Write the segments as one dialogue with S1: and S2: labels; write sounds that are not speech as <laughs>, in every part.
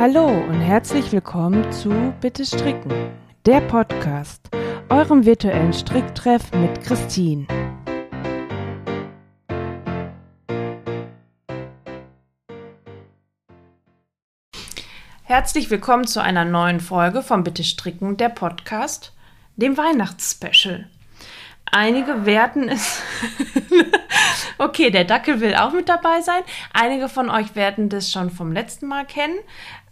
S1: Hallo und herzlich willkommen zu Bitte Stricken, der Podcast, eurem virtuellen Stricktreff mit Christine. Herzlich willkommen zu einer neuen Folge von Bitte Stricken, der Podcast, dem Weihnachtsspecial. Einige werten es. <laughs> okay, der Dackel will auch mit dabei sein. Einige von euch werden das schon vom letzten Mal kennen.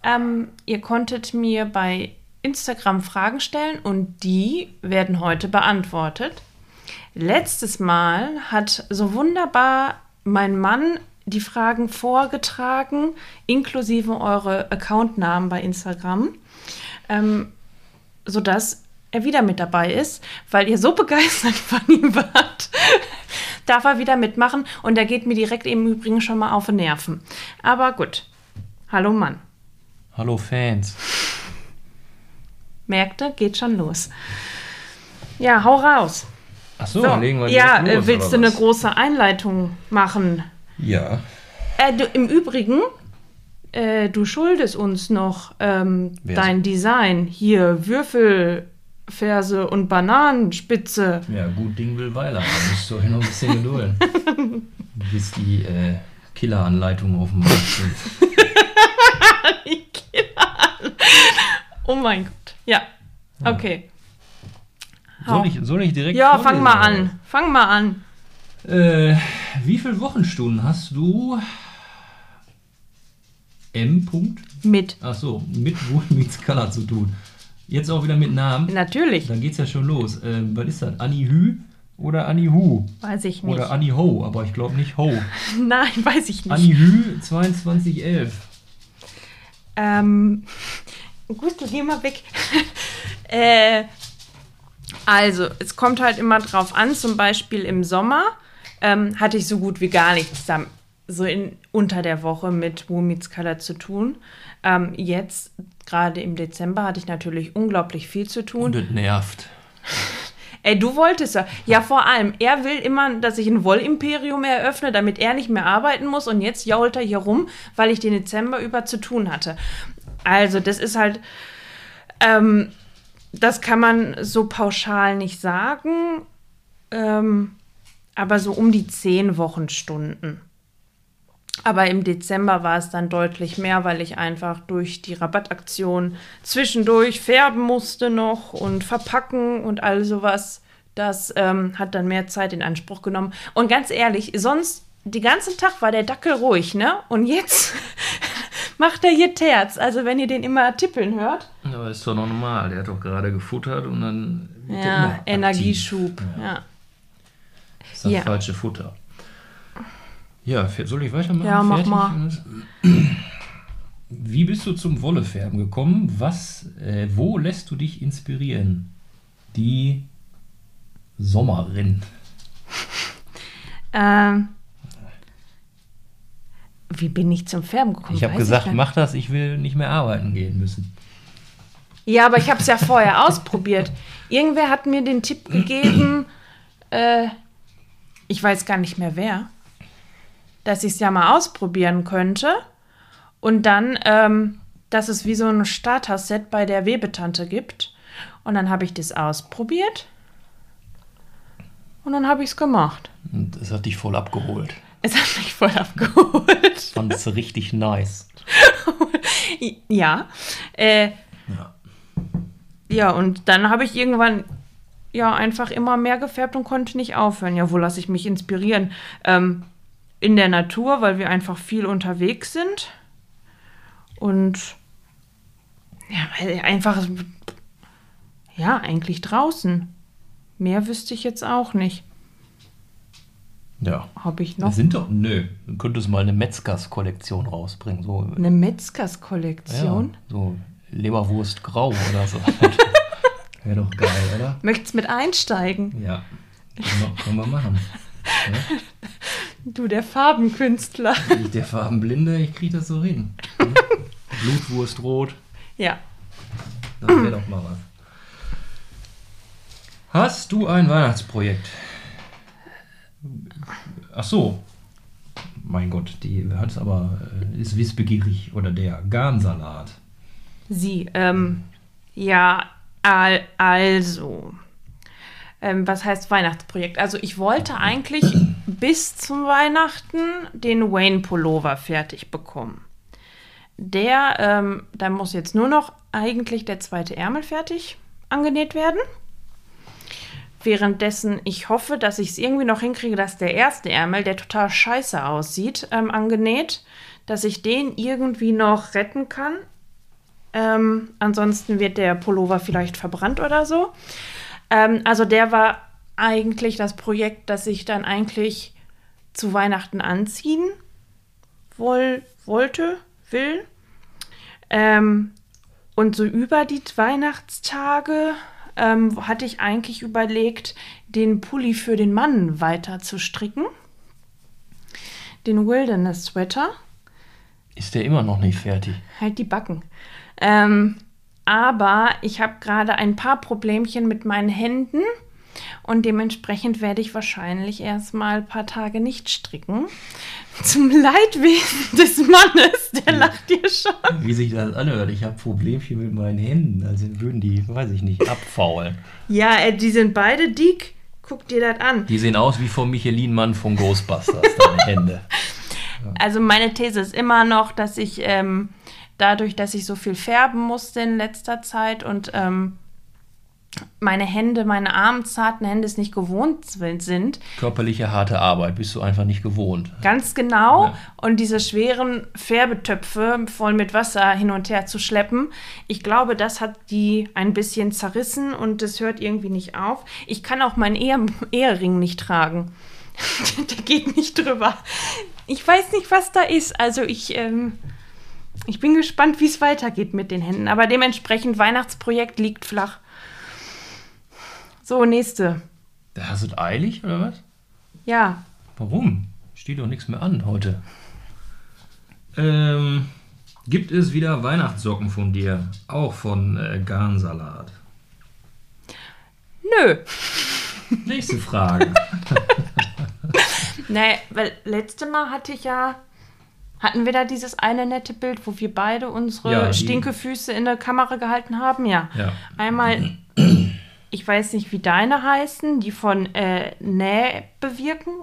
S1: Ähm, ihr konntet mir bei Instagram Fragen stellen und die werden heute beantwortet. Letztes Mal hat so wunderbar mein Mann die Fragen vorgetragen, inklusive eure Accountnamen bei Instagram, ähm, sodass er wieder mit dabei ist, weil ihr so <laughs> begeistert von ihm wart. Darf er wieder mitmachen und er geht mir direkt im Übrigen schon mal auf die Nerven. Aber gut. Hallo Mann.
S2: Hallo Fans.
S1: Merkte, geht schon los. Ja, hau raus.
S2: Ach so, so legen wir
S1: Ja, los, willst du eine große Einleitung machen?
S2: Ja.
S1: Äh, du, Im Übrigen, äh, du schuldest uns noch ähm, dein Design. Hier, Würfelferse und Bananenspitze.
S2: Ja, gut Ding will Weiler. Da musst du noch ein bisschen gedulden. <laughs> bis die äh, Killeranleitung auf dem Markt sind.
S1: die Killeranleitung. Oh mein Gott. Ja, okay.
S2: Soll ich, soll ich direkt
S1: Ja, fang mal an. Fang mal an.
S2: Äh, wie viele Wochenstunden hast du M. -Punkt?
S1: Mit.
S2: Ach so, mit Wood Meets Color zu tun. Jetzt auch wieder mit Namen.
S1: Natürlich.
S2: Dann geht's ja schon los. Äh, was ist das? Anni Hü oder Anni Hu?
S1: Weiß ich nicht.
S2: Oder Anni Ho, aber ich glaube nicht Ho. <laughs>
S1: Nein, weiß ich nicht.
S2: Anni Hü 2211.
S1: Ähm, gut, geh mal weg. <laughs> äh, also, es kommt halt immer drauf an, zum Beispiel im Sommer ähm, hatte ich so gut wie gar nichts dann so in, unter der Woche mit Who Meets Color zu tun. Ähm, jetzt, gerade im Dezember, hatte ich natürlich unglaublich viel zu tun.
S2: Und nervt. <laughs>
S1: Ey, du wolltest ja. Ja, vor allem, er will immer, dass ich ein Wollimperium eröffne, damit er nicht mehr arbeiten muss. Und jetzt jault er hier rum, weil ich den Dezember über zu tun hatte. Also, das ist halt. Ähm, das kann man so pauschal nicht sagen. Ähm, aber so um die zehn Wochenstunden. Aber im Dezember war es dann deutlich mehr, weil ich einfach durch die Rabattaktion zwischendurch färben musste noch und verpacken und all sowas. Das ähm, hat dann mehr Zeit in Anspruch genommen. Und ganz ehrlich, sonst den ganzen Tag war der Dackel ruhig, ne? Und jetzt macht er hier Terz. Also wenn ihr den immer tippeln hört.
S2: Aber ist doch normal. Der hat doch gerade gefuttert und dann.
S1: Ja, Energieschub. ja. ja.
S2: Das ist das ja. falsche Futter. Ja, soll ich weitermachen?
S1: Ja, mach mal. <clears throat>
S2: Wie bist du zum Wollefärben gekommen? Was, äh, wo lässt du dich inspirieren? Die Sommerin.
S1: Ähm, wie bin ich zum Färben gekommen?
S2: Ich habe gesagt, ich mach das, ich will nicht mehr arbeiten gehen müssen.
S1: Ja, aber ich habe es ja vorher <laughs> ausprobiert. Irgendwer hat mir den Tipp gegeben, äh, ich weiß gar nicht mehr wer, dass ich es ja mal ausprobieren könnte. Und dann, ähm, dass es wie so ein Starter-Set bei der Webetante gibt. Und dann habe ich das ausprobiert. Und dann habe ich es gemacht.
S2: Und es hat dich voll abgeholt.
S1: Es hat mich voll abgeholt.
S2: Fand es richtig nice. <laughs>
S1: ja. Äh, ja. Ja, und dann habe ich irgendwann ja einfach immer mehr gefärbt und konnte nicht aufhören. Ja, wo lasse ich mich inspirieren? Ähm, in der Natur, weil wir einfach viel unterwegs sind. Und ja, einfach, ja, eigentlich draußen. Mehr wüsste ich jetzt auch nicht.
S2: Ja.
S1: Habe ich noch?
S2: Wir sind doch, nö, du könntest mal eine Metzgers-Kollektion rausbringen. So,
S1: eine Metzgers-Kollektion?
S2: Ja, so Leberwurst grau oder so. <laughs> Wäre doch geil, oder?
S1: Möchtest mit einsteigen?
S2: Ja, können wir machen. Ja?
S1: Du, der Farbenkünstler.
S2: Ich, der Farbenblinde, ich kriege das so hin. <laughs> Blutwurst rot.
S1: Ja.
S2: Das wäre doch mal was. Hast du ein Weihnachtsprojekt? Ach so. mein Gott, die hat es aber, äh, ist wissbegierig. Oder der Garnsalat.
S1: Sie, ähm, ja, al also. Ähm, was heißt Weihnachtsprojekt? Also ich wollte eigentlich <clears throat> bis zum Weihnachten den Wayne Pullover fertig bekommen. Der, ähm, da muss jetzt nur noch eigentlich der zweite Ärmel fertig angenäht werden. Währenddessen ich hoffe, dass ich es irgendwie noch hinkriege, dass der erste Ärmel, der total scheiße aussieht, ähm, angenäht, dass ich den irgendwie noch retten kann. Ähm, ansonsten wird der Pullover vielleicht verbrannt oder so. Ähm, also der war eigentlich das Projekt, das ich dann eigentlich zu Weihnachten anziehen woll wollte, will. Ähm, und so über die Weihnachtstage ähm, hatte ich eigentlich überlegt, den Pulli für den Mann weiter zu stricken. Den Wilderness Sweater.
S2: Ist der immer noch nicht fertig?
S1: Halt die Backen. Ähm, aber ich habe gerade ein paar Problemchen mit meinen Händen und dementsprechend werde ich wahrscheinlich erstmal ein paar Tage nicht stricken. Zum Leidwesen des Mannes, der lacht dir schon.
S2: Wie sich das anhört, ich habe Problemchen mit meinen Händen, also würden die, weiß ich nicht, abfaulen.
S1: Ja, äh, die sind beide dick. Guck dir das an.
S2: Die sehen aus wie vom Michelin-Mann von Ghostbusters, deine <laughs> Hände.
S1: Also meine These ist immer noch, dass ich ähm, dadurch, dass ich so viel färben musste in letzter Zeit und ähm, meine Hände, meine armen, zarten Hände es nicht gewohnt sind.
S2: Körperliche harte Arbeit bist du einfach nicht gewohnt.
S1: Ganz genau. Ja. Und diese schweren Färbetöpfe voll mit Wasser hin und her zu schleppen, ich glaube, das hat die ein bisschen zerrissen und das hört irgendwie nicht auf. Ich kann auch meinen Ehe Ehering nicht tragen. <laughs> Der geht nicht drüber. Ich weiß nicht, was da ist. Also ich, ähm, ich bin gespannt, wie es weitergeht mit den Händen. Aber dementsprechend, Weihnachtsprojekt liegt flach. So, nächste.
S2: Da hast du es eilig, oder was?
S1: Ja.
S2: Warum? Steht doch nichts mehr an heute. Ähm, gibt es wieder Weihnachtssocken von dir? Auch von äh, Garnsalat?
S1: Nö. <laughs>
S2: Nächste Frage. <laughs>
S1: nee, weil letzte Mal hatte ich ja. Hatten wir da dieses eine nette Bild, wo wir beide unsere ja, Stinkefüße in der Kamera gehalten haben? Ja.
S2: ja.
S1: Einmal ich weiß nicht, wie deine heißen, die von äh, Nähbewirken,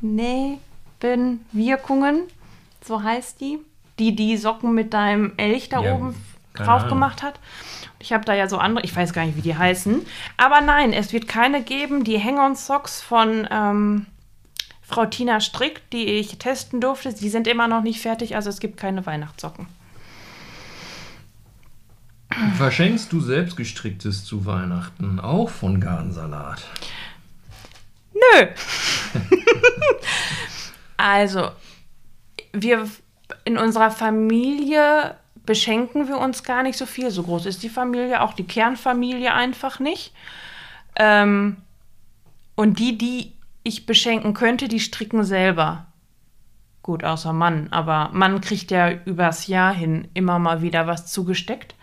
S1: Nähbenwirkungen, so heißt die, die die Socken mit deinem Elch da ja, oben drauf Ahnung. gemacht hat. Ich habe da ja so andere, ich weiß gar nicht, wie die heißen. Aber nein, es wird keine geben. Die Hang-on-Socks von ähm, Frau Tina Strick, die ich testen durfte, die sind immer noch nicht fertig, also es gibt keine Weihnachtssocken.
S2: Verschenkst du selbst gestricktes zu Weihnachten, auch von Garnsalat?
S1: Nö. <laughs> also, wir in unserer Familie beschenken wir uns gar nicht so viel. So groß ist die Familie, auch die Kernfamilie einfach nicht. Ähm, und die, die ich beschenken könnte, die stricken selber. Gut, außer Mann. Aber Mann kriegt ja übers Jahr hin immer mal wieder was zugesteckt.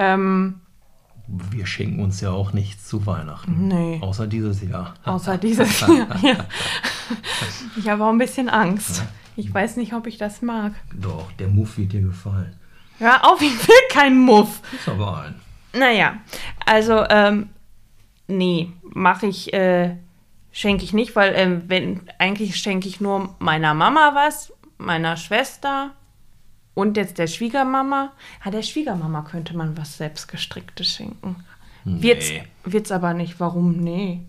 S1: Ähm,
S2: wir schenken uns ja auch nichts zu Weihnachten.
S1: Nee.
S2: Außer dieses Jahr.
S1: Außer <laughs> dieses Jahr, ja. Ich habe auch ein bisschen Angst. Ich weiß nicht, ob ich das mag.
S2: Doch, der Muff wird dir gefallen.
S1: Ja, auf, ich will keinen Muff.
S2: Ist aber ein.
S1: Naja, also, ähm, nee, mache ich, äh, schenke ich nicht, weil, ähm, wenn, eigentlich schenke ich nur meiner Mama was, meiner Schwester und jetzt der Schwiegermama. Ja, der Schwiegermama könnte man was selbstgestricktes schenken. Nee. Wird's, wird's aber nicht. Warum? Nee.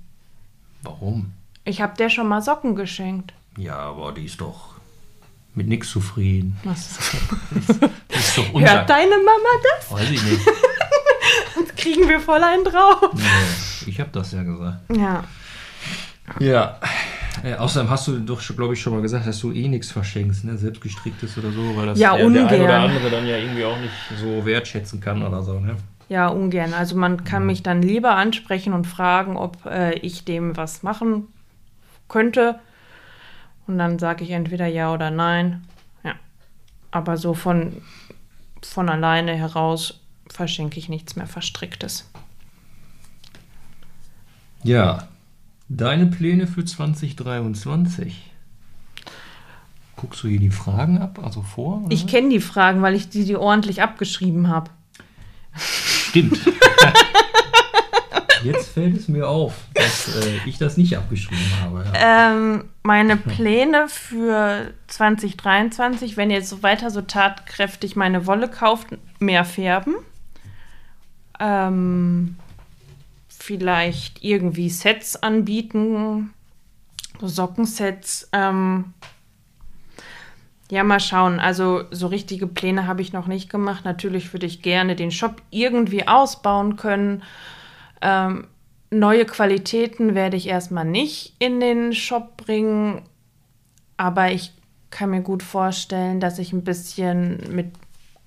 S2: Warum?
S1: Ich habe der schon mal Socken geschenkt.
S2: Ja, aber die ist doch mit nichts zufrieden.
S1: Was? <laughs>
S2: das ist doch
S1: Hört deine Mama das?
S2: Weiß ich nicht. <laughs>
S1: Sonst kriegen wir voll einen drauf.
S2: Nee, ich habe das ja gesagt.
S1: Ja.
S2: Ja. Äh, außerdem hast du doch, glaube ich, schon mal gesagt, dass du eh nichts verschenkst, ne? selbstgestricktes oder so, weil das
S1: ja,
S2: der,
S1: der
S2: eine oder andere dann ja irgendwie auch nicht so wertschätzen kann oder so. Ne?
S1: Ja, ungern. Also man kann ja. mich dann lieber ansprechen und fragen, ob äh, ich dem was machen könnte. Und dann sage ich entweder ja oder nein. Ja. Aber so von, von alleine heraus verschenke ich nichts mehr Verstricktes.
S2: Ja, Deine Pläne für 2023? Guckst du hier die Fragen ab, also vor?
S1: Ich kenne die Fragen, weil ich die, die ordentlich abgeschrieben habe.
S2: Stimmt. <laughs> Jetzt fällt es mir auf, dass äh, ich das nicht abgeschrieben habe. Ja.
S1: Ähm, meine Pläne für 2023, wenn ihr jetzt so weiter so tatkräftig meine Wolle kauft, mehr färben. Ähm, vielleicht irgendwie Sets anbieten, so Sockensets. Ähm, ja, mal schauen. Also so richtige Pläne habe ich noch nicht gemacht. Natürlich würde ich gerne den Shop irgendwie ausbauen können. Ähm, neue Qualitäten werde ich erstmal nicht in den Shop bringen, aber ich kann mir gut vorstellen, dass ich ein bisschen mit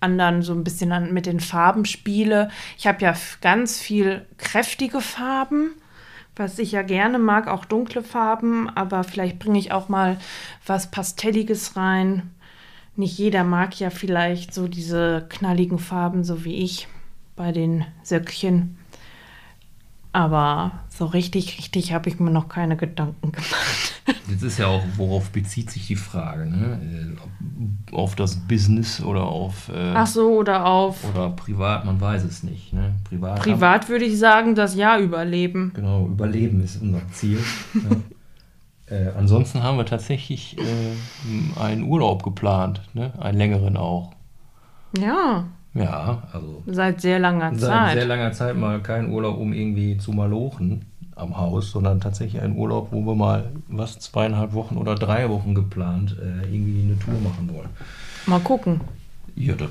S1: anderen so ein bisschen an, mit den Farben spiele. Ich habe ja ganz viel kräftige Farben, was ich ja gerne mag, auch dunkle Farben, aber vielleicht bringe ich auch mal was Pastelliges rein. Nicht jeder mag ja vielleicht so diese knalligen Farben, so wie ich bei den Söckchen. Aber so richtig, richtig habe ich mir noch keine Gedanken gemacht. <laughs>
S2: Jetzt ist ja auch, worauf bezieht sich die Frage? Ne? Äh, Auf das Business oder auf äh,
S1: Ach so, oder auf
S2: oder privat, man weiß es nicht. Ne? Privat,
S1: privat würde ich sagen, das Jahr überleben.
S2: Genau, Überleben ist unser Ziel. ja. <laughs> äh, ansonsten haben wir tatsächlich äh, einen Urlaub geplant, ne? einen längeren auch.
S1: Ja,
S2: Ja, also
S1: seit sehr langer
S2: seit
S1: Zeit.
S2: sehr langer Zeit mal kein Urlaub, um irgendwie zu malochen am Haus, sondern tatsächlich ein Urlaub, wo wir mal was zweieinhalb Wochen oder drei Wochen geplant äh, irgendwie eine Tour machen wollen.
S1: Mal gucken.
S2: Ja, das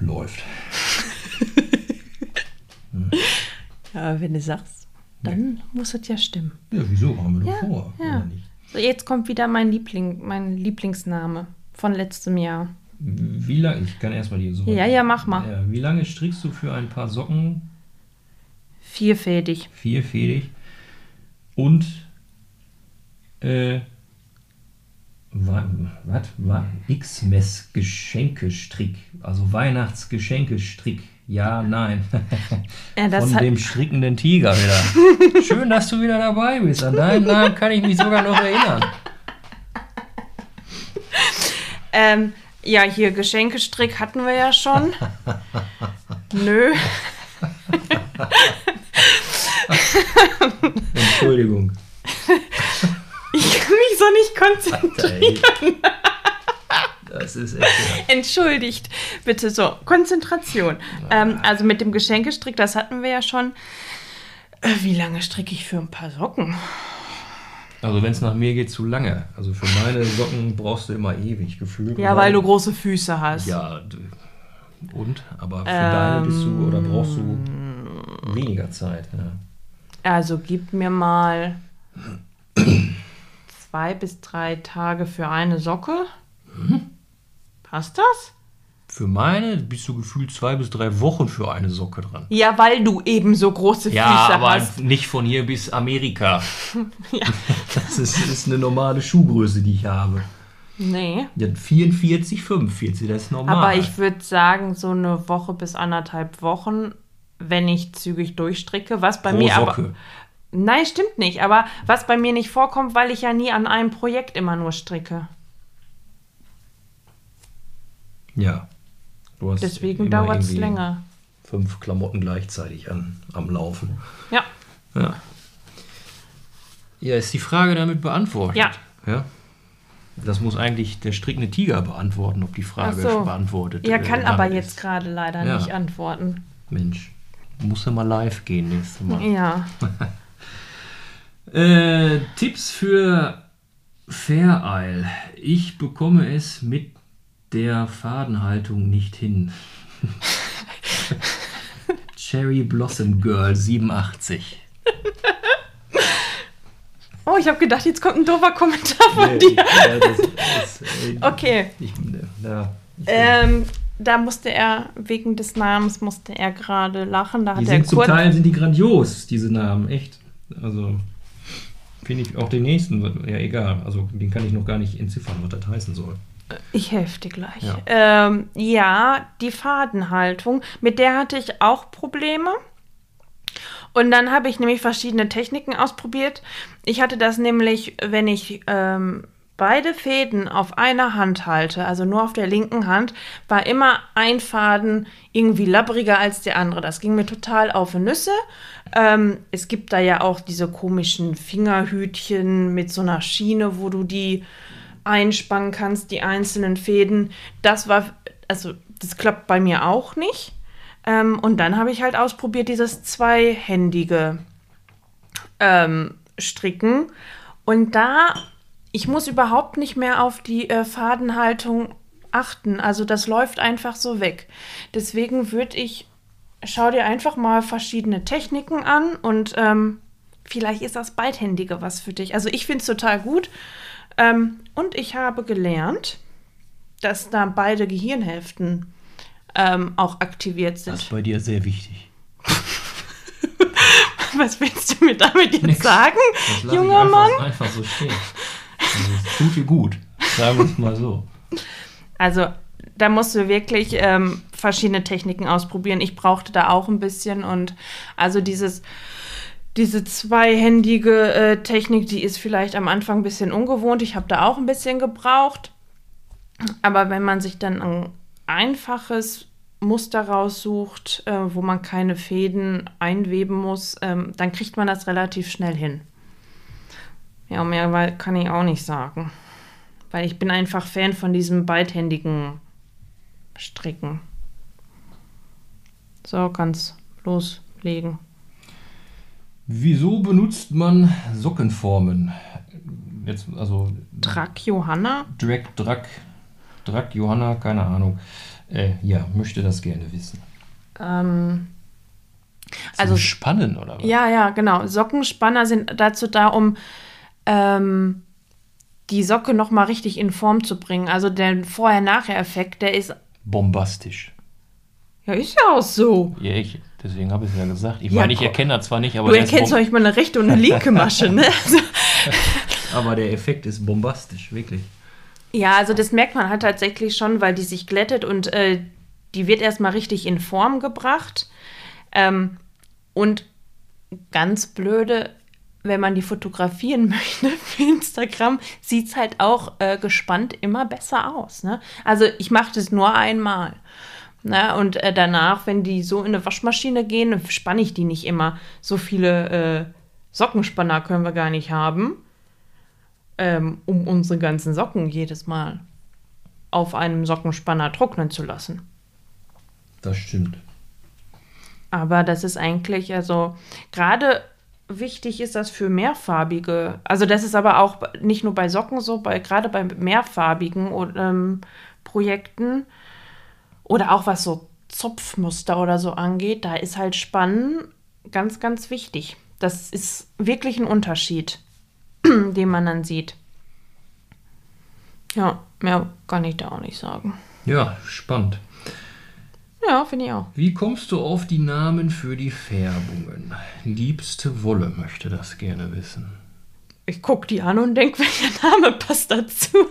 S2: läuft. <laughs>
S1: Ja, wenn du sagst, dann muss es ja stimmen.
S2: Ja, wieso? Haben wir doch
S1: Ja,
S2: vor,
S1: ja. So, jetzt kommt wieder mein Liebling, mein Lieblingsname von letztem Jahr.
S2: Wie lange? Ich kann erstmal die so.
S1: Ja, ja, mach mal.
S2: Wie lange strickst du für ein paar Socken
S1: Vierfädig.
S2: vierfädig und äh, was? Wa X-Mess Geschenkestrick, also Weihnachtsgeschenkestrick. Ja, nein.
S1: Ja,
S2: Von dem strickenden Tiger wieder. Schön, dass du wieder dabei bist. An deinen Namen kann ich mich sogar noch erinnern.
S1: ähm, ja, hier Geschenkestrick hatten wir ja schon. <laughs> Nö.
S2: Entschuldigung.
S1: Ich kann mich so nicht konzentrieren.
S2: Alter. Das ist echt. Ja.
S1: Entschuldigt, bitte so. Konzentration. Ähm, also mit dem Geschenkestrick, das hatten wir ja schon. Äh, wie lange stricke ich für ein paar Socken?
S2: Also wenn es nach mir geht, zu lange. Also für meine Socken brauchst du immer ewig gefühlt.
S1: Ja, weil du große Füße hast.
S2: Ja, und? Aber für deine bist du oder brauchst du weniger Zeit. Ja.
S1: Also gib mir mal zwei bis drei Tage für eine Socke. Passt das?
S2: Für meine bist du gefühlt zwei bis drei Wochen für eine Socke dran.
S1: Ja, weil du eben so große
S2: Ja,
S1: Füße
S2: aber
S1: hast.
S2: nicht von hier bis Amerika. <laughs>
S1: Ja.
S2: Das ist, ist eine normale Schuhgröße, die ich habe.
S1: Nee.
S2: Ja, 44, 45, das ist normal.
S1: Aber ich würde sagen, so eine Woche bis anderthalb Wochen, wenn ich zügig durchstricke, was bei
S2: Pro
S1: mir aber.
S2: Socke.
S1: Nein, stimmt nicht. Aber was bei mir nicht vorkommt, weil ich ja nie an einem Projekt immer nur stricke.
S2: Ja. Du hast
S1: Deswegen dauert es länger.
S2: Fünf Klamotten gleichzeitig an, am Laufen.
S1: Ja.
S2: Ja. Ja, ist die Frage damit beantwortet?
S1: Ja.
S2: Ja. Das muss eigentlich der strickende Tiger beantworten, ob die Frage
S1: so.
S2: beantwortet
S1: Er
S2: äh,
S1: kann
S2: damit
S1: aber
S2: ist.
S1: jetzt gerade leider
S2: Ja.
S1: nicht antworten.
S2: Mensch, muss ja mal live gehen nächstes Mal.
S1: Ja. <laughs>
S2: Äh, Tipps für Fair Isle. Ich bekomme es mit der Fadenhaltung nicht hin. <laughs> Cherry Blossom Girl 87.
S1: Oh, ich habe gedacht, jetzt kommt ein doofer Kommentar von
S2: Nee,
S1: dir.
S2: ja, das ist, äh,
S1: Okay.
S2: Ich, ja, ich,
S1: Ähm, da musste er, wegen des Namens musste er gerade lachen. Da hat
S2: die sind zum. Teil sind die grandios, diese Namen, echt. Also finde ich auch den nächsten, ja egal. Also den kann ich noch gar nicht entziffern, was das heißen soll.
S1: Ich helfe dir gleich.
S2: Ja.
S1: Ähm, ja, die Fadenhaltung, mit der hatte ich auch Probleme. Und dann habe ich nämlich verschiedene Techniken ausprobiert. Ich hatte das nämlich, wenn ich ähm, beide Fäden auf einer Hand halte, also nur auf der linken Hand, war immer ein Faden irgendwie labbriger als der andere. Das ging mir total auf die Nüsse. Ähm, es gibt da ja auch diese komischen Fingerhütchen mit so einer Schiene, wo du die einspannen kannst, die einzelnen Fäden. Das war, also das klappt bei mir auch nicht. Ähm, und dann habe ich halt ausprobiert dieses zweihändige ähm, Stricken. Und da, ich muss überhaupt nicht mehr auf die äh, Fadenhaltung achten. Also das läuft einfach so weg. Deswegen würde ich, schau dir einfach mal verschiedene Techniken an und ähm, vielleicht ist das beidhändige was für dich. Also ich finde es total gut. Ähm, und ich habe gelernt, dass da beide Gehirnhälften ähm, auch aktiviert sind.
S2: Das ist bei dir sehr wichtig. <laughs>
S1: Was willst du mir damit jetzt
S2: Nix.
S1: sagen, junger
S2: ich
S1: Mann?
S2: einfach, einfach so stehen. Also, es tut dir gut. Sagen wir es mal so.
S1: Also da musst du wirklich ähm, verschiedene Techniken ausprobieren. Ich brauchte da auch ein bisschen und also dieses diese zweihändige äh, Technik, die ist vielleicht am Anfang ein bisschen ungewohnt. Ich habe da auch ein bisschen gebraucht. Aber wenn man sich dann ein einfaches Muster raussucht, äh, wo man keine Fäden einweben muss, ähm, dann kriegt man das relativ schnell hin. Ja, mehr kann ich auch nicht sagen. Weil ich bin einfach Fan von diesem beidhändigen Stricken. So, kannst loslegen.
S2: Wieso benutzt man Sockenformen? Jetzt, also
S1: Track Johanna?
S2: Drag, Drag, Drag, Johanna, keine Ahnung. Äh, ja, möchte das gerne wissen.
S1: Ähm,
S2: Also
S1: Also-
S2: Spannen oder was?
S1: ja, ja, genau. Sockenspanner sind dazu da, um ähm, die Socke nochmal richtig in Form zu bringen. Also der Vorher-Nachher-Effekt, der ist.
S2: Bombastisch.
S1: Ja, ist ja auch so.
S2: Ja, ich, deswegen habe ich es ja gesagt. Ich
S1: Ja,
S2: meine, ich erkenne das zwar nicht, aber,
S1: Du erkennst
S2: bom-
S1: euch mal eine rechte und eine linke Masche, ne? <laughs> Also,
S2: aber der Effekt ist bombastisch, wirklich.
S1: Ja, also das merkt man halt tatsächlich schon, weil die sich glättet und äh, die wird erstmal richtig in Form gebracht. Ähm, und ganz blöde, wenn man die fotografieren <laughs> möchte für Instagram, sieht es halt auch äh, gespannt immer besser aus. Ne? Also ich mache das nur einmal. Ne? Und äh, danach, wenn die so in eine Waschmaschine gehen, spanne ich die nicht immer. So viele äh, Sockenspanner können wir gar nicht haben ähm, um unsere ganzen Socken jedes Mal auf einem Sockenspanner trocknen zu lassen.
S2: Das stimmt.
S1: Aber das ist eigentlich, also gerade wichtig ist das für mehrfarbige, also das ist aber auch nicht nur bei Socken so, bei, gerade bei mehrfarbigen ähm, Projekten oder auch was so Zopfmuster oder so angeht, da ist halt Spannen ganz, ganz wichtig. Das ist wirklich ein Unterschied, <clears throat> den man dann sieht. Ja, mehr kann ich da auch nicht sagen.
S2: Ja, spannend.
S1: Ja, finde ich auch.
S2: Wie kommst du auf die Namen für die Färbungen? Liebste Wolle möchte das gerne wissen.
S1: Ich gucke die an und denke, <laughs> welcher Name passt dazu. <laughs>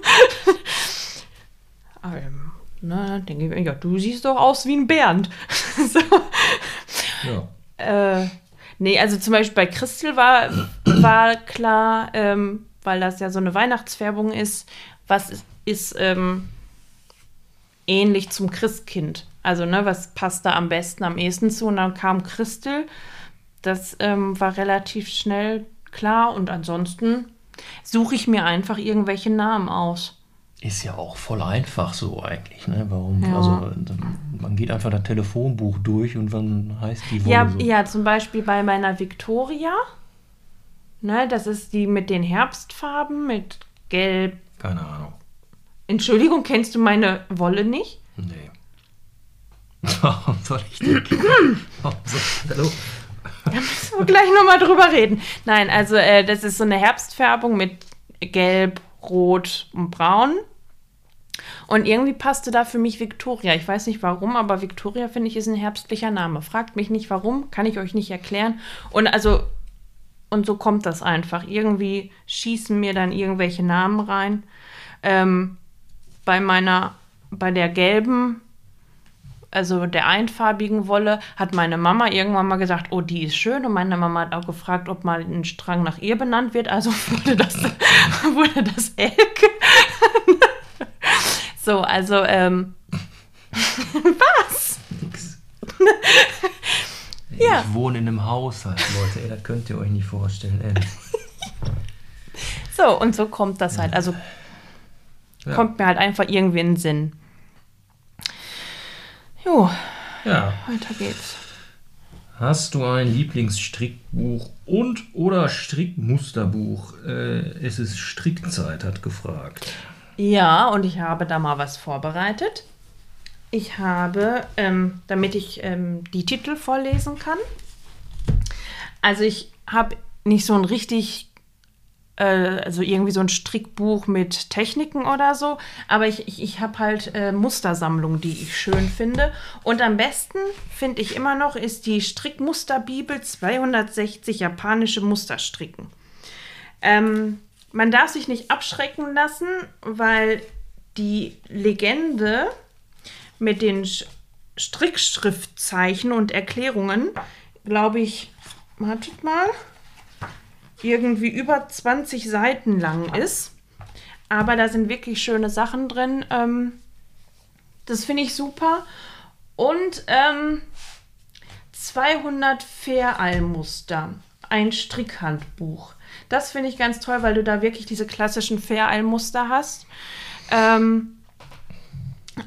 S1: ähm, na, denke ich, mir, ja, du siehst doch aus wie ein Bernd. <laughs> so.
S2: Ja.
S1: Äh, nee, also zum Beispiel bei Christel war, war klar, ähm, weil das ja so eine Weihnachtsfärbung ist, was ist, ist ähm, ähnlich zum Christkind. Also, ne, was passt da am besten, am ehesten zu? Und dann kam Christel. Das ähm, war relativ schnell klar. Und ansonsten suche ich mir einfach irgendwelche Namen aus.
S2: Ist ja auch voll einfach so eigentlich, ne? Warum?
S1: Ja.
S2: Also man geht einfach das Telefonbuch durch und dann heißt die Wolle
S1: Ja,
S2: so.
S1: ja, zum Beispiel bei meiner Victoria. Ne, das ist die mit den Herbstfarben, mit Gelb.
S2: Keine Ahnung.
S1: Entschuldigung, kennst du meine Wolle nicht?
S2: Nee. <laughs> Warum soll ich <clears throat> soll- Hallo?
S1: Müssen wir gleich nochmal drüber reden. Nein, also äh, das ist so eine Herbstfärbung mit Gelb, Rot und Braun. Und irgendwie passte da für mich Victoria. Ich weiß nicht warum, aber Victoria finde ich ist ein herbstlicher Name. Fragt mich nicht warum, kann ich euch nicht erklären. Und also, und so kommt das einfach. Irgendwie schießen mir dann irgendwelche Namen rein. Ähm, bei meiner, bei der gelben, also der einfarbigen Wolle, hat meine Mama irgendwann mal gesagt, oh, die ist schön. Und meine Mama hat auch gefragt, ob mal ein Strang nach ihr benannt wird. Also <laughs> wurde das, <laughs> wurde das Elke. <laughs> So, also, ähm. Was?
S2: Nix.
S1: Ja.
S2: Ich wohne in einem Haushalt, Leute. Ey, das könnt ihr euch nicht vorstellen. Ey.
S1: So, und so kommt das halt. Also
S2: Ja.
S1: kommt mir halt einfach irgendwie in den Sinn. Jo,
S2: Ja.
S1: weiter geht's.
S2: Hast du ein Lieblingsstrickbuch und oder Strickmusterbuch? Äh, es ist Strickzeit, hat gefragt.
S1: Ja, und ich habe da mal was vorbereitet. Ich habe, ähm, damit ich ähm, die Titel vorlesen kann. Also ich habe nicht so ein richtig, also irgendwie so ein Strickbuch mit Techniken oder so, aber ich, ich, ich habe halt äh, Mustersammlungen, die ich schön finde. Und am besten finde ich immer noch ist die Strickmusterbibel 260 japanische Musterstricken. Ähm, man darf sich nicht abschrecken lassen, weil die Legende mit den Sch- Strickschriftzeichen und Erklärungen, glaube ich, wartet mal, irgendwie über 20 Seiten lang ist. Aber da sind wirklich schöne Sachen drin. Ähm, das finde ich super. Und ähm, 200 Fair-Eil-Muster. Ein Strickhandbuch. Das finde ich ganz toll, weil du da wirklich diese klassischen Fair-Eil-Muster hast. Ähm,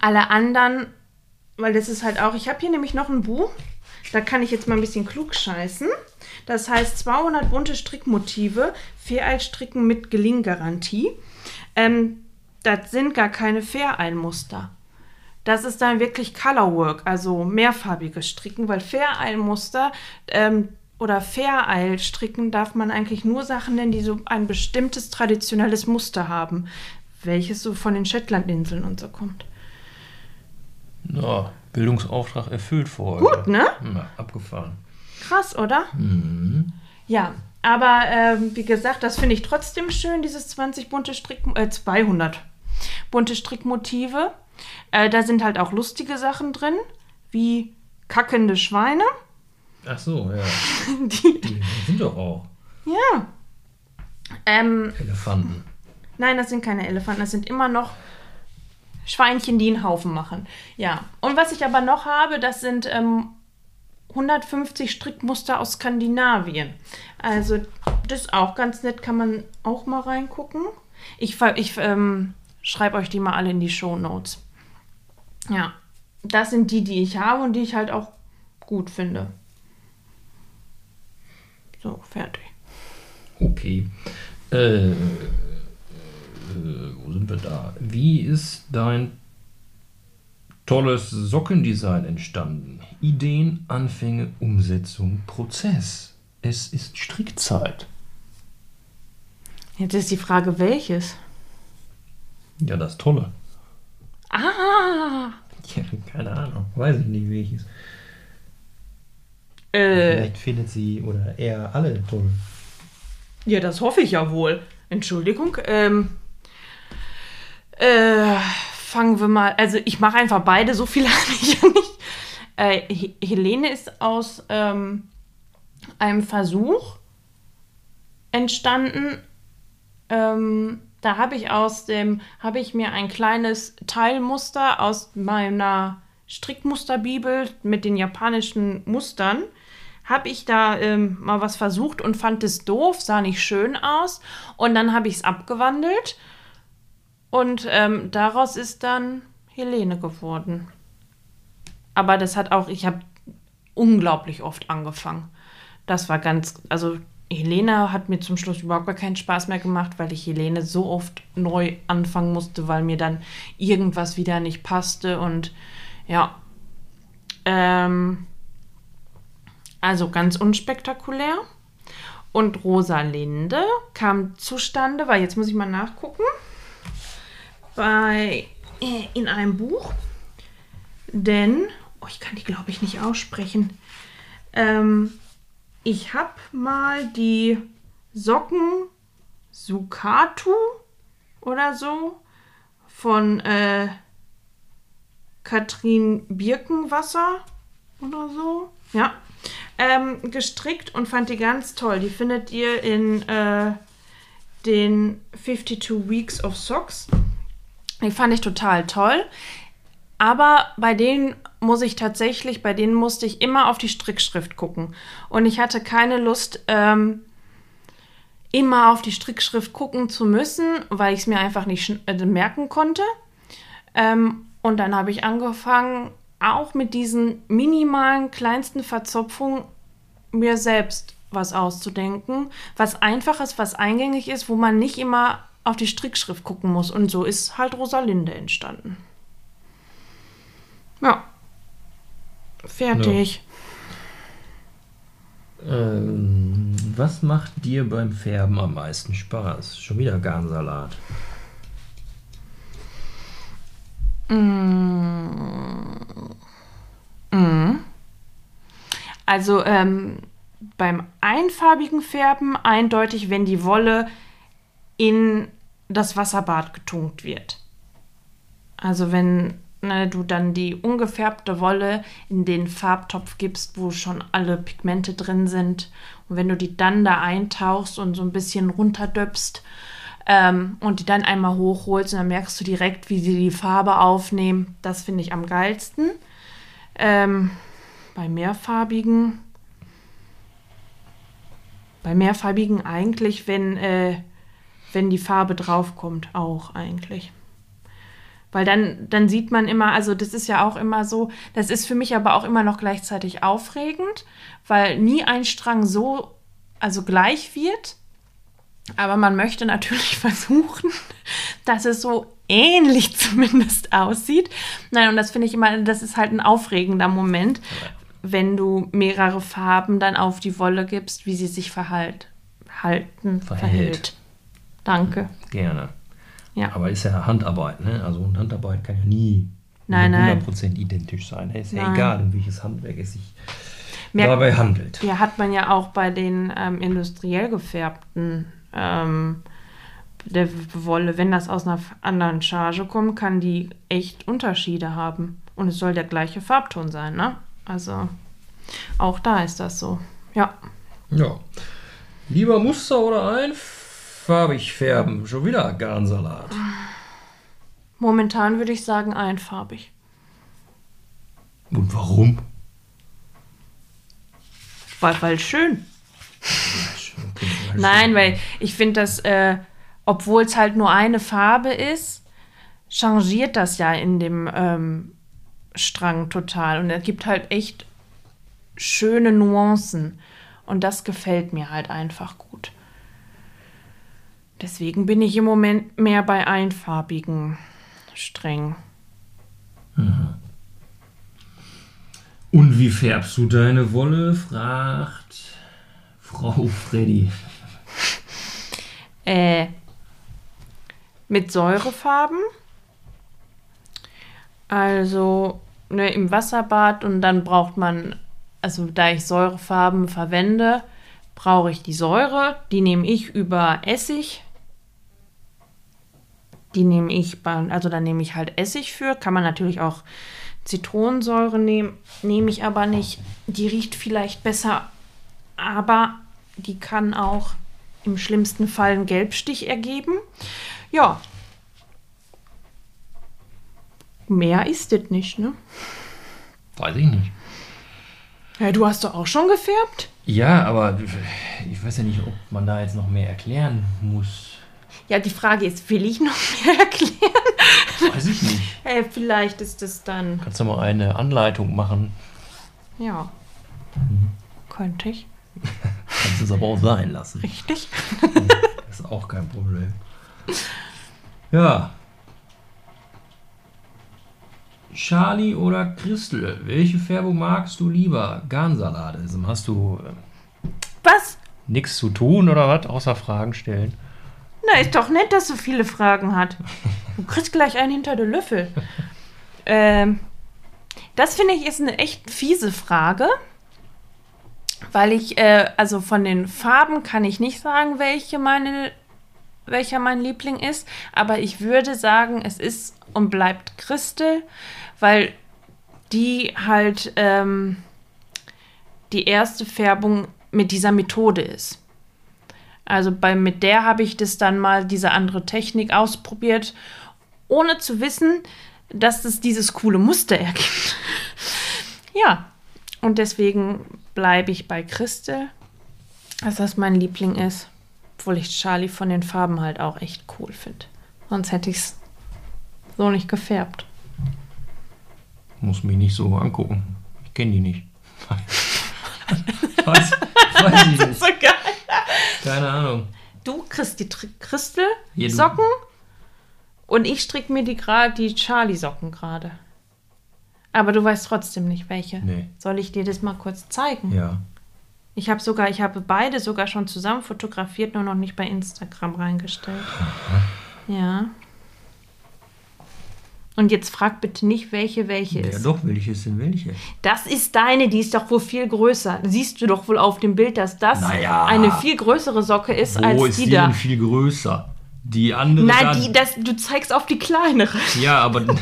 S1: alle anderen, weil das ist halt auch, ich habe hier nämlich noch ein Buch, da kann ich jetzt mal ein bisschen klug scheißen. Das heißt 200 bunte Strickmotive, Fair-Eil-Stricken mit Gelinggarantie. Ähm, das sind gar keine Fair-Eil-Muster. Das ist dann wirklich Colorwork, also mehrfarbiges Stricken, weil Fair-Eil-Muster ähm, oder Fair-Eil-Stricken darf man eigentlich nur Sachen nennen, die so ein bestimmtes traditionelles Muster haben, welches so von den Shetlandinseln und so kommt.
S2: Ja, Bildungsauftrag erfüllt vor heute.
S1: Gut, ne?
S2: Ja, abgefahren.
S1: Krass, oder?
S2: Mhm.
S1: Ja, aber ähm, wie gesagt, das finde ich trotzdem schön, dieses 20 bunte Strick, äh, 200 bunte Strickmotive. Äh, da sind halt auch lustige Sachen drin, wie kackende Schweine.
S2: Ach so, ja. <laughs>
S1: Die,
S2: Die sind doch auch
S1: ja. Ähm,
S2: Elefanten.
S1: nein, das sind keine Elefanten, das sind immer noch Schweinchen, die einen Haufen machen. Ja. Und was ich aber noch habe, das sind ähm, 150 Strickmuster aus Skandinavien. Also, das ist auch ganz nett, kann man auch mal reingucken. Ich, ich ähm, schreibe euch die mal alle in die Show Notes. Ja, das sind die, die ich habe und die ich halt auch gut finde. So, fertig.
S2: Okay. Äh, äh, wo sind wir da? Wie ist dein tolles Sockendesign entstanden? Ideen, Anfänge, Umsetzung, Prozess. Es ist Strickzeit.
S1: Jetzt ist die Frage, welches?
S2: Ja, das Tolle.
S1: Ah!
S2: Ja, keine Ahnung. Weiß ich nicht, welches.
S1: Äh,
S2: Vielleicht findet sie oder er alle toll.
S1: ja, das hoffe ich ja wohl. Entschuldigung. Ähm, äh, fangen wir mal. Also, ich mache einfach beide, so viel <laughs> habe ich ja nicht. Äh, He- Helene ist aus ähm, einem Versuch entstanden. Ähm, da habe ich aus dem, habe ich mir ein kleines Teilmuster aus meiner Strickmusterbibel mit den japanischen Mustern, habe ich da ähm, mal was versucht und fand es doof, sah nicht schön aus. Und dann habe ich es abgewandelt und ähm, daraus ist dann Helene geworden. Aber das hat auch, ich habe unglaublich oft angefangen. Das war ganz, also Helene hat mir zum Schluss überhaupt gar keinen Spaß mehr gemacht, weil ich Helene so oft neu anfangen musste, weil mir dann irgendwas wieder nicht passte und ja. Ähm, also ganz unspektakulär. Und Rosalinde kam zustande, weil jetzt muss ich mal nachgucken, bei, äh, in einem Buch. Denn, oh, ich kann die glaube ich nicht aussprechen. Ähm, ich habe mal die Socken Sukatu oder so von äh, Katrin Birkenwasser oder so. Ja. Ähm, gestrickt und fand die ganz toll. Die findet ihr in äh, den 52 Weeks of Socks. Die fand ich total toll. Aber bei denen muss ich tatsächlich, bei denen musste ich immer auf die Strickschrift gucken. Und ich hatte keine Lust, ähm, immer auf die Strickschrift gucken zu müssen, weil ich es mir einfach nicht äh, merken konnte. Ähm, und dann habe ich angefangen, auch mit diesen minimalen, kleinsten Verzopfungen mir selbst was auszudenken, was einfach ist, was eingängig ist, wo man nicht immer auf die Strickschrift gucken muss. Und so ist halt Rosalinde entstanden. Ja. Fertig.
S2: Ja. Ähm, was macht dir beim Färben am meisten Spaß? Schon wieder Garnsalat.
S1: Mm. Mm. Also ähm, beim einfarbigen Färben eindeutig, wenn die Wolle in das Wasserbad getunkt wird. Also wenn ne, du dann die ungefärbte Wolle in den Farbtopf gibst, wo schon alle Pigmente drin sind. Und wenn du die dann da eintauchst und so ein bisschen runterdöpst ähm, und die dann einmal hochholst, dann merkst du direkt, wie sie die Farbe aufnehmen. Das finde ich am geilsten. Ähm, bei mehrfarbigen, bei mehrfarbigen eigentlich, wenn, äh, wenn die Farbe draufkommt, auch eigentlich. Weil dann, dann sieht man immer, also das ist ja auch immer so, das ist für mich aber auch immer noch gleichzeitig aufregend, weil nie ein Strang so, also gleich wird. Aber man möchte natürlich <laughs> versuchen, dass es so ähnlich <laughs> zumindest aussieht. Nein, und das finde ich immer, das ist halt ein aufregender Moment, wenn du mehrere Farben dann auf die Wolle gibst, wie sie sich verhalt, halten,
S2: Verhält.
S1: verhält. Danke.
S2: Gerne.
S1: Ja.
S2: Aber ist ja Handarbeit, ne? Also Handarbeit kann ja nie
S1: Nein, nein.
S2: 100% identisch sein. Ist ja
S1: Nein.
S2: egal, um welches Handwerk es sich
S1: Merkt-
S2: dabei handelt.
S1: Ja, hat man ja auch bei den ähm, industriell gefärbten ähm, der Wolle, wenn das aus einer anderen Charge kommt, kann die echt Unterschiede haben. Und es soll der gleiche Farbton sein, ne? Also auch da ist das so. Ja.
S2: Ja. Lieber Muster oder einfarbig färben? Schon wieder Garnsalat.
S1: Momentan würde ich sagen einfarbig.
S2: Und warum?
S1: Weil, weil schön. Nein, weil ich finde, dass, äh, obwohl es halt nur eine Farbe ist, changiert das ja in dem ähm, Strang total. Und es gibt halt echt schöne Nuancen. Und das gefällt mir halt einfach gut. Deswegen bin ich im Moment mehr bei einfarbigen Strängen.
S2: Und wie färbst du deine Wolle? fragt Frau Freddy. <laughs>
S1: Äh, mit Säurefarben. Also ne, im Wasserbad und dann braucht man, also da ich Säurefarben verwende, brauche ich die Säure. Die nehme ich über Essig. Die nehme ich, also da nehme ich halt Essig für. Kann man natürlich auch Zitronensäure nehmen, nehme ich aber nicht. Die riecht vielleicht besser, aber die kann auch im schlimmsten Fall einen Gelbstich ergeben. Ja. Mehr ist das nicht, ne?
S2: Weiß ich nicht.
S1: Ja, du hast doch auch schon gefärbt?
S2: Ja, aber ich weiß ja nicht, ob man da jetzt noch mehr erklären muss.
S1: Ja, die Frage ist, will ich noch <laughs> mehr erklären?
S2: Weiß ich nicht.
S1: Äh, vielleicht ist es dann.
S2: Kannst du mal eine Anleitung machen?
S1: Ja. Könnte ich.
S2: Kannst es aber auch sein lassen.
S1: Richtig?
S2: Das ist auch kein Problem. Ja. Charlie oder Christel, welche Färbung magst du lieber? Garnsalat. Also hast du äh,
S1: Was?
S2: nichts zu tun oder was, außer Fragen stellen?
S1: Na, ist doch nett, dass so viele Fragen hat. Du kriegst gleich einen hinter den Löffel. Ähm, das finde ich ist eine echt fiese Frage. Weil ich, äh, also von den Farben kann ich nicht sagen, welche meine, welcher mein Liebling ist. Aber ich würde sagen, es ist und bleibt Christel, weil die halt ähm, die erste Färbung mit dieser Methode ist. Also bei, mit der habe ich das dann mal, diese andere Technik ausprobiert. ohne zu wissen, dass es dieses coole Muster ergibt. <laughs> ja, und deswegen bleibe ich bei Christel, dass das mein Liebling ist, obwohl ich Charlie von den Farben halt auch echt cool finde. Sonst hätte ich es so nicht gefärbt.
S2: Muss mich nicht so angucken. Ich kenne die nicht. <laughs> weiß, weiß ich nicht.
S1: So geil.
S2: Keine Ahnung.
S1: Du kriegst die Christel-Socken und ich stricke mir die, die Charlie-Socken gerade. Aber du weißt trotzdem nicht, welche.
S2: Nee.
S1: Soll ich dir das mal kurz zeigen?
S2: Ja.
S1: Ich habe sogar, ich habe beide sogar schon zusammen fotografiert, nur noch nicht bei Instagram reingestellt. Ja. Und jetzt frag bitte nicht, welche welche
S2: Ja,
S1: ist.
S2: doch, welche ist denn welche?
S1: Das ist deine, die ist doch wohl viel größer. Siehst du doch wohl auf dem Bild, dass das
S2: Naja.
S1: eine viel größere Socke ist
S2: Wo
S1: als
S2: ist
S1: die,
S2: die
S1: da.
S2: denn viel größer? Die andere.
S1: Nein, die, das, du zeigst auf die kleinere.
S2: Ja, aber de,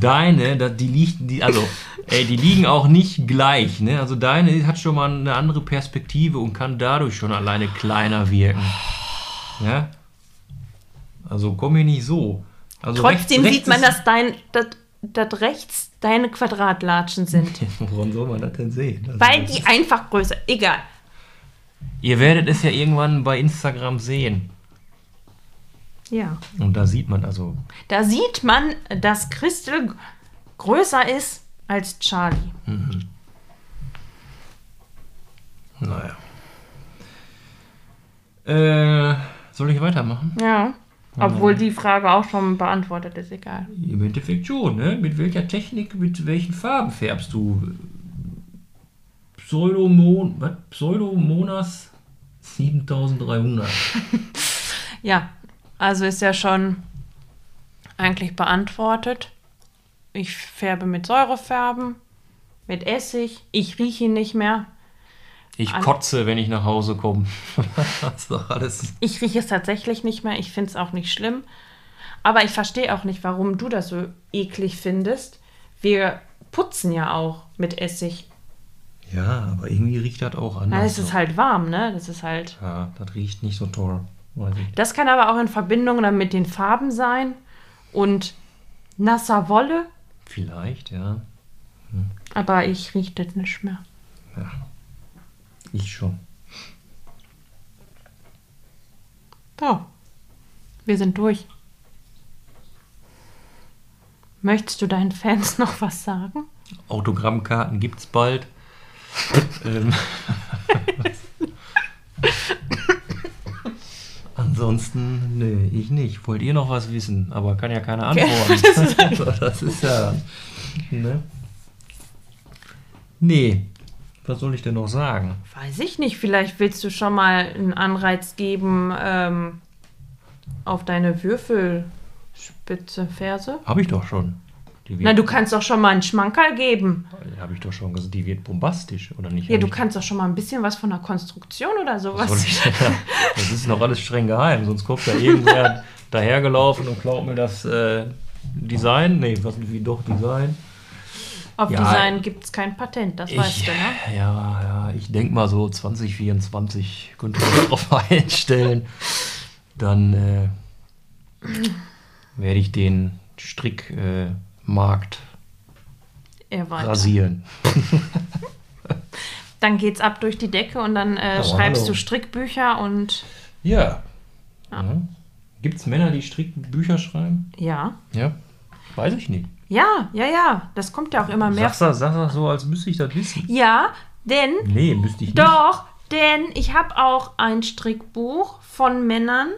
S2: deine, die liegt, die, also, ey, die liegen auch nicht gleich, ne? Also deine hat schon mal eine andere Perspektive und kann dadurch schon alleine kleiner wirken. Ja? Also komm mir nicht so. Also
S1: Trotzdem
S2: rechts-
S1: sieht man, dass dein, dass, dass rechts deine Quadratlatschen sind. <laughs>
S2: Woran soll man das denn sehen? Also
S1: Weil die einfach größer. Egal.
S2: Ihr werdet es ja irgendwann bei Instagram sehen.
S1: Ja.
S2: Und da sieht man also,
S1: Da sieht man, dass Christel größer ist als Charlie.
S2: naja. Äh, soll ich weitermachen?
S1: Ja. Obwohl die Frage auch schon beantwortet ist, egal.
S2: Im Endeffekt schon, ne? Mit welcher Technik, mit welchen Farben färbst du? Pseudomon, was? Pseudomonas 7300. <laughs>
S1: Ja, also ist ja schon eigentlich beantwortet. Ich färbe mit Säurefärben, mit Essig. Ich rieche ihn nicht mehr.
S2: Ich
S1: An-
S2: kotze, wenn ich nach Hause komme. das <laughs> ist doch alles.
S1: Ich rieche es tatsächlich nicht mehr. Ich finde es auch nicht schlimm. Aber ich verstehe auch nicht, warum du das so eklig findest. Wir putzen ja auch mit Essig.
S2: Ja, aber irgendwie riecht das auch anders.
S1: Na, es ist halt warm, ne? Das ist halt.
S2: Ja, das riecht nicht so toll. Weiß ich.
S1: Das kann aber auch in Verbindung dann mit den Farben sein. Und nasser Wolle.
S2: Vielleicht, ja.
S1: Aber ich rieche das nicht mehr.
S2: Ich schon.
S1: So. Wir sind durch. Möchtest du deinen Fans <laughs> noch was sagen?
S2: Autogrammkarten gibt's bald. <laughs> ähm. Ansonsten, nee, ich nicht. Wollt ihr noch was wissen? Aber kann ja keiner antworten. <laughs> das ist ja. Ne? Nee. Was soll ich denn noch sagen?
S1: Weiß ich nicht. Vielleicht willst du schon mal einen Anreiz geben ähm, auf deine Würfelspitze Ferse.
S2: Habe ich doch schon.
S1: Na, du kannst doch schon mal einen Schmankerl geben.
S2: Habe ich doch schon gesagt, die wird bombastisch, oder nicht?
S1: Ja, du kannst doch schon mal ein bisschen was von der Konstruktion oder
S2: Was
S1: sowas. <laughs>
S2: Das ist noch alles streng geheim, sonst kommt da irgendwer <laughs> dahergelaufen und klaut mir das äh, Design. Nee, was wie doch Design.
S1: Auf
S2: Ja,
S1: Design gibt es kein Patent, das weißt
S2: ich,
S1: du, ne?
S2: Ja, ja, ich denke mal so 2024 könnte man <laughs> darauf einstellen. Dann äh, werde ich den Strickmarkt äh,
S1: Er
S2: rasieren. <laughs>
S1: Dann geht's ab durch die Decke und dann äh,
S2: Oh,
S1: schreibst
S2: hallo.
S1: du Strickbücher und
S2: Ja. ja. Gibt es Männer, die Strickbücher schreiben?
S1: ja.
S2: Ja. Weiß ich nicht.
S1: Ja, ja, ja. Das kommt ja auch immer mehr.
S2: Sag's das, sag das so, als müsste ich das wissen.
S1: Ja, denn
S2: Nee, müsste ich nicht.
S1: Doch, denn ich habe auch ein Strickbuch von Männern.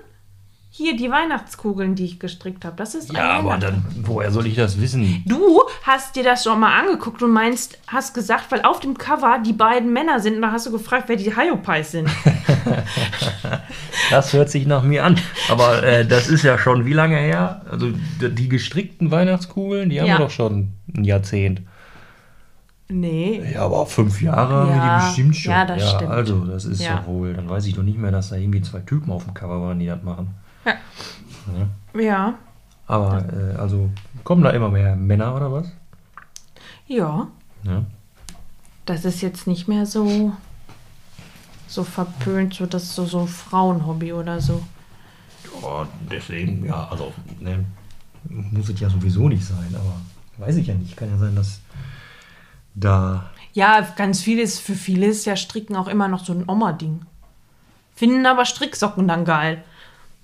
S1: Hier die Weihnachtskugeln, die ich gestrickt habe. Das ist
S2: Ja, aber dann, woher soll ich das wissen?
S1: Du hast dir das schon mal angeguckt und meinst, hast gesagt, weil auf dem Cover die beiden Männer sind, und da hast du gefragt, wer die Hyopies sind. <laughs>
S2: Das hört sich nach mir an. Aber äh, das ist ja schon wie lange her? Also die gestrickten Weihnachtskugeln, die haben
S1: Ja.
S2: wir doch schon ein Jahrzehnt.
S1: nee.
S2: Ja, aber fünf Jahre
S1: Ja,
S2: die bestimmt schon.
S1: ja, das stimmt.
S2: Also, das ist
S1: Ja.
S2: doch wohl. Dann weiß ich doch nicht mehr, dass da irgendwie zwei Typen auf dem Cover waren, die das machen.
S1: Ja. Ja.
S2: Aber, äh, also, kommen da immer mehr Männer oder was?
S1: Ja.
S2: Ja.
S1: Das ist jetzt nicht mehr so, so verpönt, so das ist so, so ein Frauenhobby oder so.
S2: Ja, deswegen, ja, also, ne, muss es ja sowieso nicht sein, aber weiß ich ja nicht. Kann ja sein, dass da.
S1: Ja, ganz vieles, für viele ist ja Stricken auch immer noch so ein Oma-Ding. Finden aber Stricksocken dann geil.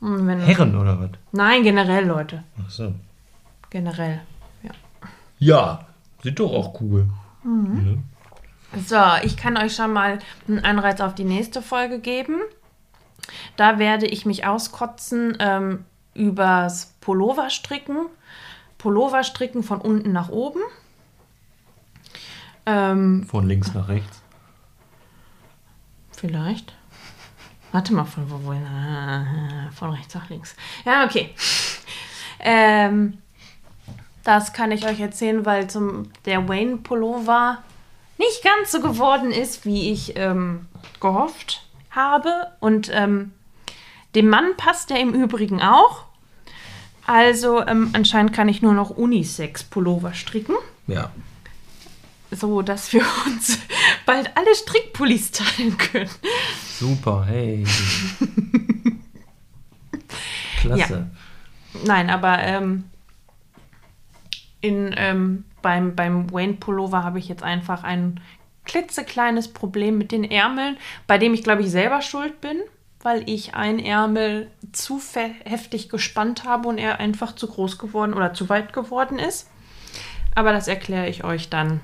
S1: Und wenn-
S2: Herren oder was?
S1: Nein, generell, Leute.
S2: Ach so.
S1: Generell. Ja.
S2: Ja, sind doch auch cool. Ne?
S1: So, ich kann euch schon mal einen Anreiz auf die nächste Folge geben. Da werde ich mich auskotzen ähm, übers Pullover stricken. Pullover stricken von unten nach oben. Ähm,
S2: Von links nach rechts.
S1: vielleicht. Warte mal, von wo, wo ah, Von rechts nach links. Ja, okay. Ähm, das kann ich euch erzählen, weil zum, der Wayne Pullover nicht ganz so geworden ist, wie ich ähm, gehofft habe. Und ähm, dem Mann passt der im Übrigen auch. Also ähm, anscheinend kann ich nur noch Unisex-Pullover stricken,
S2: Ja.
S1: So dass wir <laughs> uns bald alle Strickpullis teilen können.
S2: Super, hey. Klasse.
S1: Nein, aber ähm, in, ähm, beim, beim Wayne Pullover habe ich jetzt einfach ein klitzekleines Problem mit den Ärmeln, bei dem ich glaube ich selber schuld bin, weil ich ein Ärmel zu heftig gespannt habe und er einfach zu groß geworden oder zu weit geworden ist. Aber das erkläre ich euch dann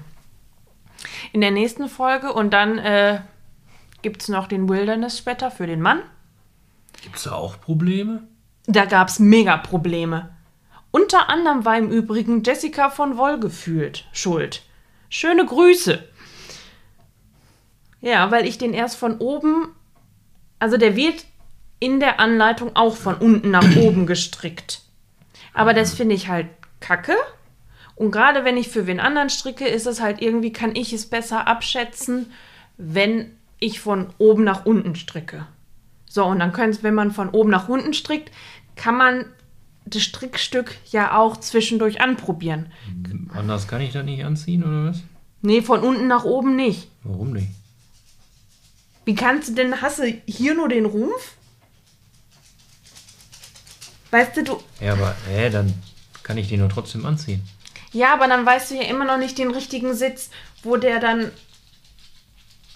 S1: in der nächsten Folge und dann äh, gibt es noch den Wilderness Sweater für den Mann.
S2: Gibt es da auch Probleme?
S1: Da gab es mega Probleme. Unter anderem war im Übrigen Jessica von Wollgefühlt schuld. Schöne Grüße. Ja, weil ich den erst von oben, also der wird in der Anleitung auch von unten nach oben gestrickt. Aber das finde ich halt kacke. Und gerade wenn ich für wen anderen stricke, ist es halt irgendwie, kann ich es besser abschätzen, wenn ich von oben nach unten stricke. So, und dann können wenn man von oben nach unten strickt, kann man das Strickstück ja auch zwischendurch anprobieren.
S2: Anders kann ich das nicht anziehen, oder was?
S1: Nee, von unten nach oben nicht.
S2: Warum nicht?
S1: Wie kannst du denn, hast du hier nur den Rumpf? Weißt du, du,
S2: Ja, aber, hä, dann kann ich den nur trotzdem anziehen.
S1: Ja, aber dann weißt du ja immer noch nicht den richtigen Sitz, wo der dann,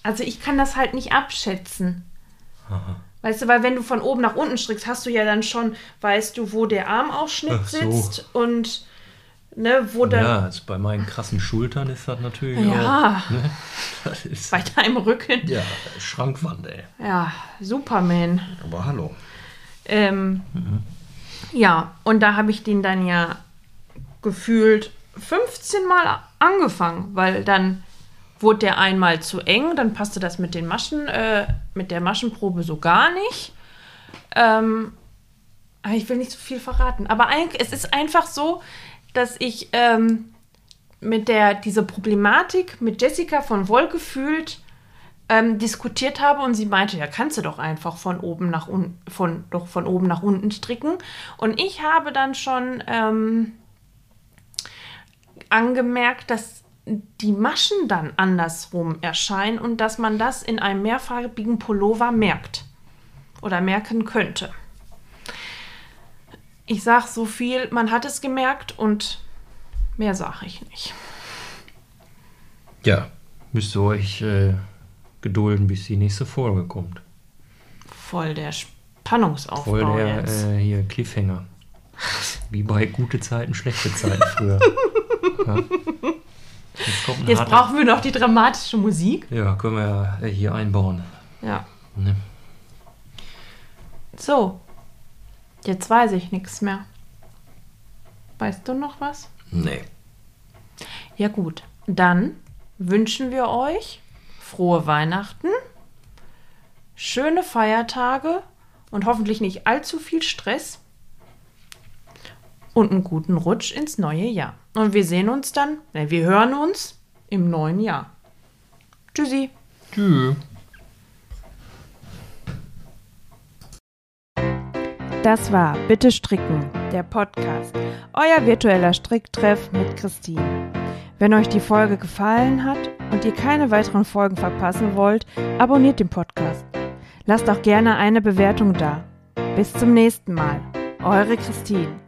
S1: also ich kann das halt nicht abschätzen. Weißt du, weil wenn du von oben nach unten strickst, hast du ja dann schon, weißt du, wo der Armausschnitt
S2: so.
S1: sitzt und ne, wo dann
S2: Ja, jetzt bei meinen krassen Schultern ist das natürlich
S1: Ja.
S2: auch. Ne? <laughs> Das ist,
S1: bei deinem Rücken.
S2: ja, Schrankwand, ey.
S1: Ja, Superman.
S2: Aber hallo.
S1: Ähm, Ja, und da habe ich den dann ja gefühlt 15 Mal angefangen, weil dann wurde der einmal zu eng, dann passte das mit den Maschen, äh, mit der Maschenprobe so gar nicht. Ähm, ich will nicht so viel verraten. Aber es ist einfach so, dass ich ähm, mit der, diese Problematik mit Jessica von Wohlgefühlt ähm, diskutiert habe und sie meinte, ja, kannst du doch einfach von oben nach unten, von, doch von oben nach unten stricken. Und ich habe dann schon ähm, angemerkt, dass die Maschen dann andersrum erscheinen und dass man das in einem mehrfarbigen Pullover merkt oder merken könnte. Ich sage so viel, man hat es gemerkt und mehr sage ich nicht.
S2: Ja, müsst ihr euch äh, gedulden, bis die nächste Folge kommt.
S1: Voll der Spannungsaufbau
S2: Voll der
S1: jetzt.
S2: äh, hier Cliffhanger. <laughs> Wie bei gute Zeiten, schlechte Zeiten früher. <laughs> ja. Jetzt
S1: Jetzt brauchen wir noch die dramatische Musik.
S2: Ja, können wir ja hier einbauen.
S1: Ja.
S2: Ne?
S1: So. Jetzt weiß ich nichts mehr. Weißt du noch was?
S2: Nee.
S1: Ja gut. Dann wünschen wir euch frohe Weihnachten, schöne Feiertage und hoffentlich nicht allzu viel Stress und einen guten Rutsch ins neue Jahr. Und wir sehen uns dann, äh, wir hören uns im neuen Jahr. Tschüssi.
S2: Tschüss.
S1: Das war Bitte Stricken, der Podcast, euer virtueller Stricktreff mit Christine. Wenn euch die Folge gefallen hat und ihr keine weiteren Folgen verpassen wollt, abonniert den Podcast. Lasst auch gerne eine Bewertung da. Bis zum nächsten Mal. Eure Christine.